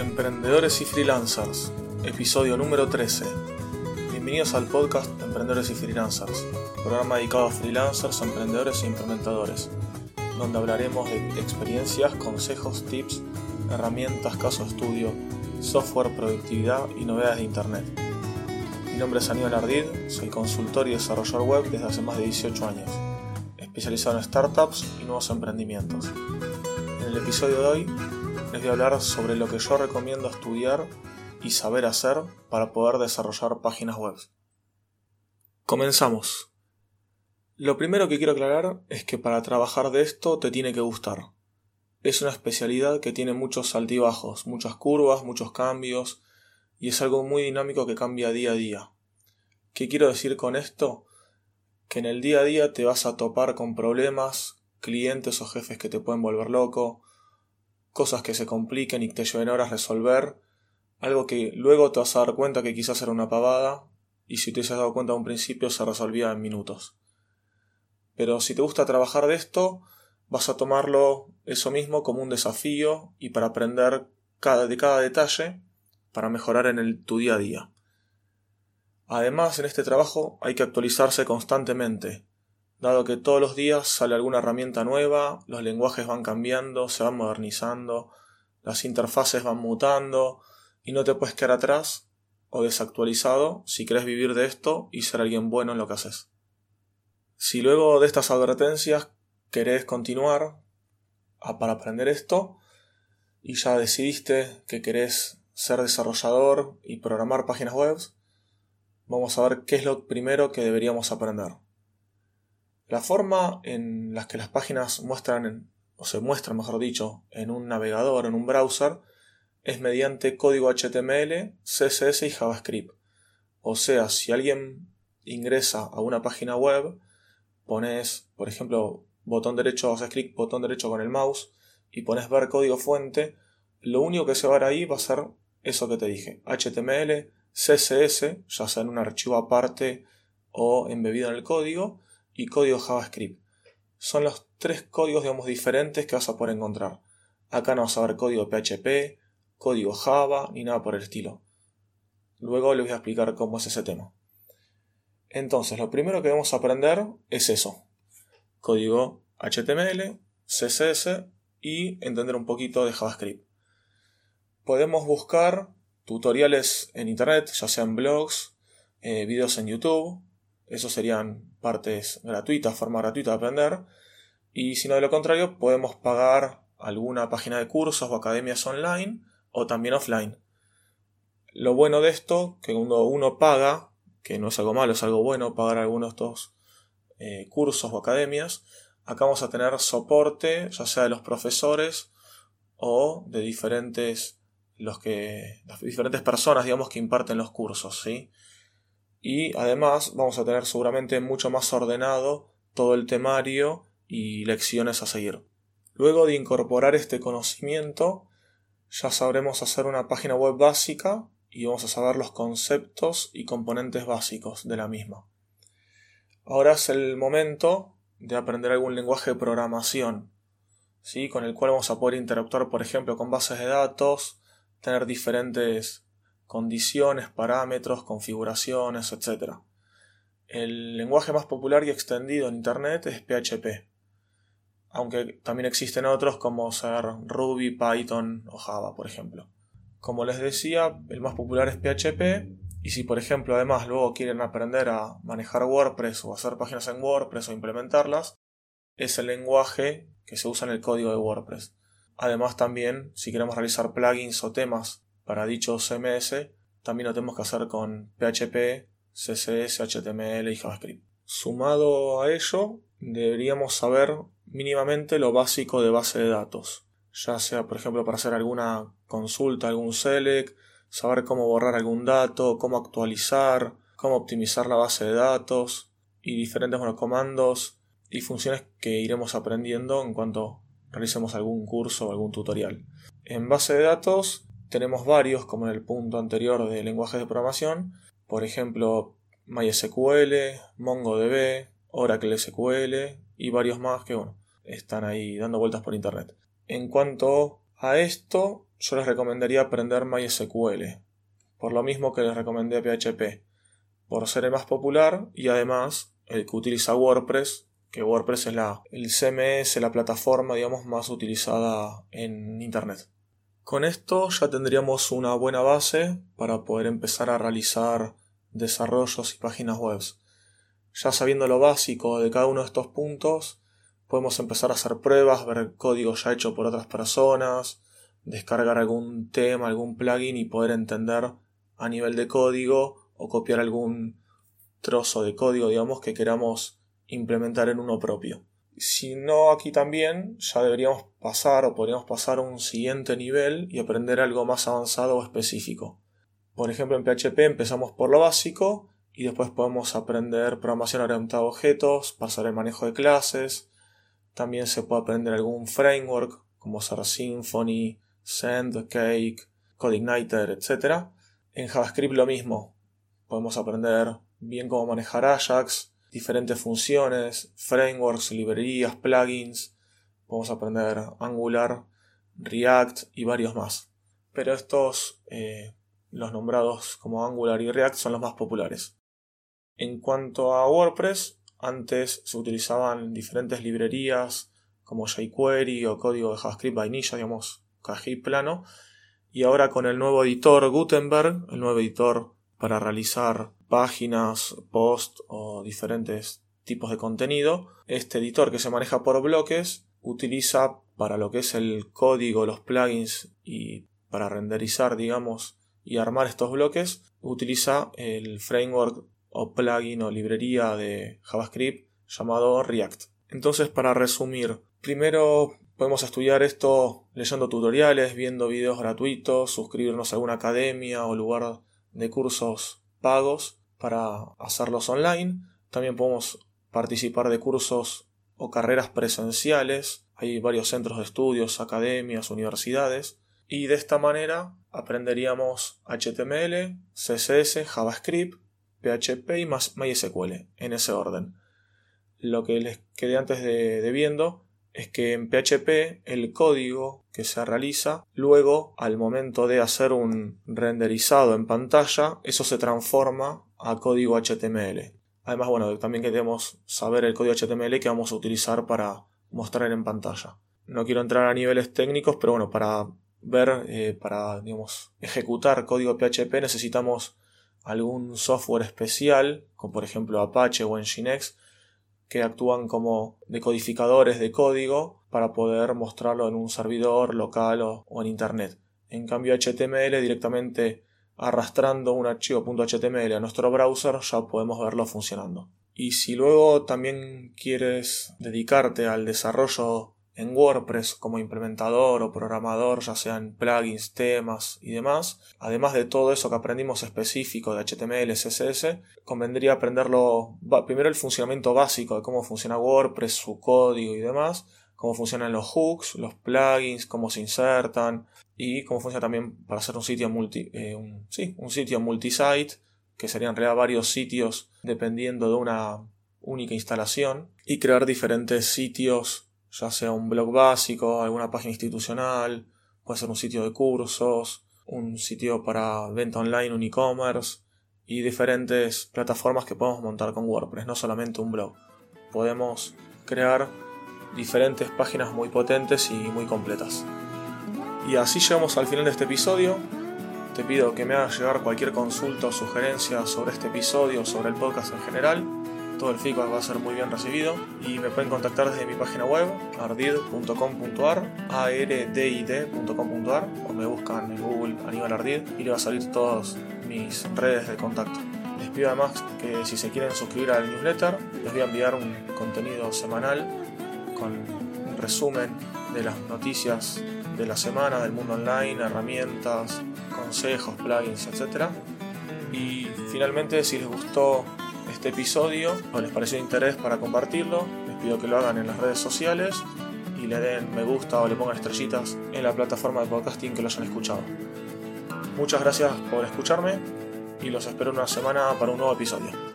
Emprendedores y Freelancers, episodio número 13. Bienvenidos al podcast Emprendedores y Freelancers, programa dedicado a freelancers, emprendedores e implementadores, donde hablaremos de experiencias, consejos, tips, herramientas, caso estudio, software, productividad y novedades de Internet. Mi nombre es Aníbal Ardid, soy consultor y desarrollador web desde hace más de 18 años, especializado en startups y nuevos emprendimientos. En el episodio de hoy voy a hablar sobre lo que yo recomiendo estudiar y saber hacer para poder desarrollar páginas web. Comenzamos. Lo primero que quiero aclarar es que para trabajar de esto te tiene que gustar. Es una especialidad que tiene muchos altibajos, muchas curvas, muchos cambios, y es algo muy dinámico que cambia día a día. ¿Qué quiero decir con esto? Que en el día a día te vas a topar con problemas, clientes o jefes que te pueden volver loco, cosas que se compliquen y que te lleven horas resolver, algo que luego te vas a dar cuenta que quizás era una pavada, y si te has dado cuenta a un principio se resolvía en minutos. Pero si te gusta trabajar de esto, vas a tomarlo eso mismo como un desafío y para aprender cada, de cada detalle para mejorar en el, tu día a día. Además, en este trabajo hay que actualizarse constantemente, dado que todos los días sale alguna herramienta nueva, los lenguajes van cambiando, se van modernizando, las interfaces van mutando, y no te puedes quedar atrás o desactualizado si quieres vivir de esto y ser alguien bueno en lo que haces. Si luego de estas advertencias querés continuar para aprender esto y ya decidiste que querés ser desarrollador y programar páginas web, vamos a ver qué es lo primero que deberíamos aprender. La forma en la que las páginas muestran, o se muestran, mejor dicho, en un navegador, en un browser, es mediante código HTML, CSS y JavaScript. O sea, si alguien ingresa a una página web, pones, por ejemplo, botón derecho, haces clic, botón derecho con el mouse y pones ver código fuente, lo único que se va a ver ahí va a ser eso que te dije, HTML, CSS, ya sea en un archivo aparte o embebido en el código, y código JavaScript. Son los tres códigos, digamos, diferentes que vas a poder encontrar. Acá no vas a ver código PHP, código Java, ni nada por el estilo. Luego les voy a explicar cómo es ese tema. Entonces, lo primero que debemos aprender es eso. Código HTML, CSS y entender un poquito de JavaScript podemos buscar tutoriales en internet, ya sean blogs, eh, videos en YouTube. Esos serían partes gratuitas, forma gratuita de aprender. Y si no de lo contrario, podemos pagar alguna página de cursos o academias online o también offline. Lo bueno de esto, que cuando uno paga, que no es algo malo, es algo bueno pagar algunos de estos eh, cursos o academias, acá vamos a tener soporte, ya sea de los profesores o de diferentes los que, diferentes personas, digamos, que imparten los cursos, ¿sí? Y además vamos a tener seguramente mucho más ordenado todo el temario y lecciones a seguir. Luego de incorporar este conocimiento, ya sabremos hacer una página web básica y vamos a saber los conceptos y componentes básicos de la misma. Ahora es el momento de aprender algún lenguaje de programación, ¿sí? con el cual vamos a poder interactuar, por ejemplo, con bases de datos, tener diferentes condiciones, parámetros, configuraciones, etc. El lenguaje más popular y extendido en Internet es PHP, aunque también existen otros como ser Ruby, Python o Java, por ejemplo. Como les decía, el más popular es PHP y si por ejemplo además luego quieren aprender a manejar WordPress o hacer páginas en WordPress o implementarlas, es el lenguaje que se usa en el código de WordPress. Además también, si queremos realizar plugins o temas para dicho CMS, también lo tenemos que hacer con PHP, CSS, HTML y JavaScript. Sumado a ello, deberíamos saber mínimamente lo básico de base de datos, ya sea por ejemplo para hacer alguna consulta, algún select, saber cómo borrar algún dato, cómo actualizar, cómo optimizar la base de datos y diferentes comandos y funciones que iremos aprendiendo en cuanto realicemos algún curso o algún tutorial. En base de datos tenemos varios, como en el punto anterior de lenguajes de programación, por ejemplo MySQL, MongoDB, Oracle SQL y varios más que bueno, están ahí dando vueltas por internet. En cuanto A esto yo les recomendaría aprender MySQL, por lo mismo que les recomendé PHP, por ser el más popular y además el que utiliza WordPress, que WordPress es la, el CMS, la plataforma digamos más utilizada en Internet. Con esto ya tendríamos una buena base para poder empezar a realizar desarrollos y páginas web. Ya sabiendo lo básico de cada uno de estos puntos, podemos empezar a hacer pruebas, ver código ya hecho por otras personas, descargar algún tema, algún plugin y poder entender a nivel de código o copiar algún trozo de código, digamos, que queramos implementar en uno propio. Si no, aquí también ya deberíamos pasar o podríamos pasar a un siguiente nivel y aprender algo más avanzado o específico. Por ejemplo, en PHP empezamos por lo básico y después podemos aprender programación orientada a objetos, pasar el manejo de clases. También se puede aprender algún framework como ser Symfony, Send, Cake, CodeIgniter, etc. En JavaScript lo mismo. Podemos aprender bien cómo manejar Ajax, diferentes funciones, frameworks, librerías, plugins. Podemos aprender Angular, React y varios más. Pero estos, eh, los nombrados como Angular y React, son los más populares. En cuanto a WordPress, antes se utilizaban diferentes librerías como jQuery o código de JavaScript vainilla, digamos, cají plano. Y ahora con el nuevo editor Gutenberg, el nuevo editor para realizar páginas, posts o diferentes tipos de contenido, este editor que se maneja por bloques utiliza para lo que es el código, los plugins y para renderizar, digamos, y armar estos bloques, utiliza el framework o plugin o librería de JavaScript llamado React. Entonces, para resumir, primero podemos estudiar esto leyendo tutoriales, viendo videos gratuitos, suscribirnos a alguna academia o lugar de cursos pagos para hacerlos online. También podemos participar de cursos o carreras presenciales. Hay varios centros de estudios, academias, universidades. Y de esta manera aprenderíamos HTML, CSS, JavaScript, PHP y MySQL, en ese orden. Lo que les quedé antes de, viendo es que en PHP el código que se realiza, luego al momento de hacer un renderizado en pantalla, eso se transforma a código HTML. Además, bueno, también queremos saber el código HTML que vamos a utilizar para mostrar en pantalla. No quiero entrar a niveles técnicos, pero bueno, para ver, eh, para digamos, ejecutar código PHP necesitamos algún software especial, como por ejemplo Apache o Nginx, que actúan como decodificadores de código para poder mostrarlo en un servidor local o, en Internet. En cambio HTML directamente arrastrando un archivo .html a nuestro browser ya podemos verlo funcionando. Y si luego también quieres dedicarte al desarrollo en WordPress como implementador o programador, ya sean plugins, temas y demás. Además de todo eso que aprendimos específico de HTML, CSS, convendría aprenderlo primero el funcionamiento básico de cómo funciona WordPress, su código y demás, cómo funcionan los hooks, los plugins, cómo se insertan y cómo funciona también para hacer un sitio multi, eh, un, sí, un sitio multisite, que serían en realidad varios sitios dependiendo de una única instalación y crear diferentes sitios ya sea un blog básico, alguna página institucional, puede ser un sitio de cursos, un sitio para venta online, un e-commerce y diferentes plataformas que podemos montar con WordPress, no solamente un blog. Podemos crear diferentes páginas muy potentes y muy completas. Y así llegamos al final de este episodio. Te pido que me hagas llegar cualquier consulta o sugerencia sobre este episodio sobre el podcast en general todo el feedback va a ser muy bien recibido y me pueden contactar desde mi página web ardid.com.ar ardid.com.ar o me buscan en Google Aníbal Ardid y le va a salir todas mis redes de contacto. Les pido además que si se quieren suscribir al newsletter les voy a enviar un contenido semanal con un resumen de las noticias de la semana del mundo online, herramientas, consejos, plugins, etc. Y finalmente si les gustó este episodio o les pareció de interés para compartirlo, les pido que lo hagan en las redes sociales y le den me gusta o le pongan estrellitas en la plataforma de podcasting que lo hayan escuchado. Muchas gracias por escucharme y los espero una semana para un nuevo episodio.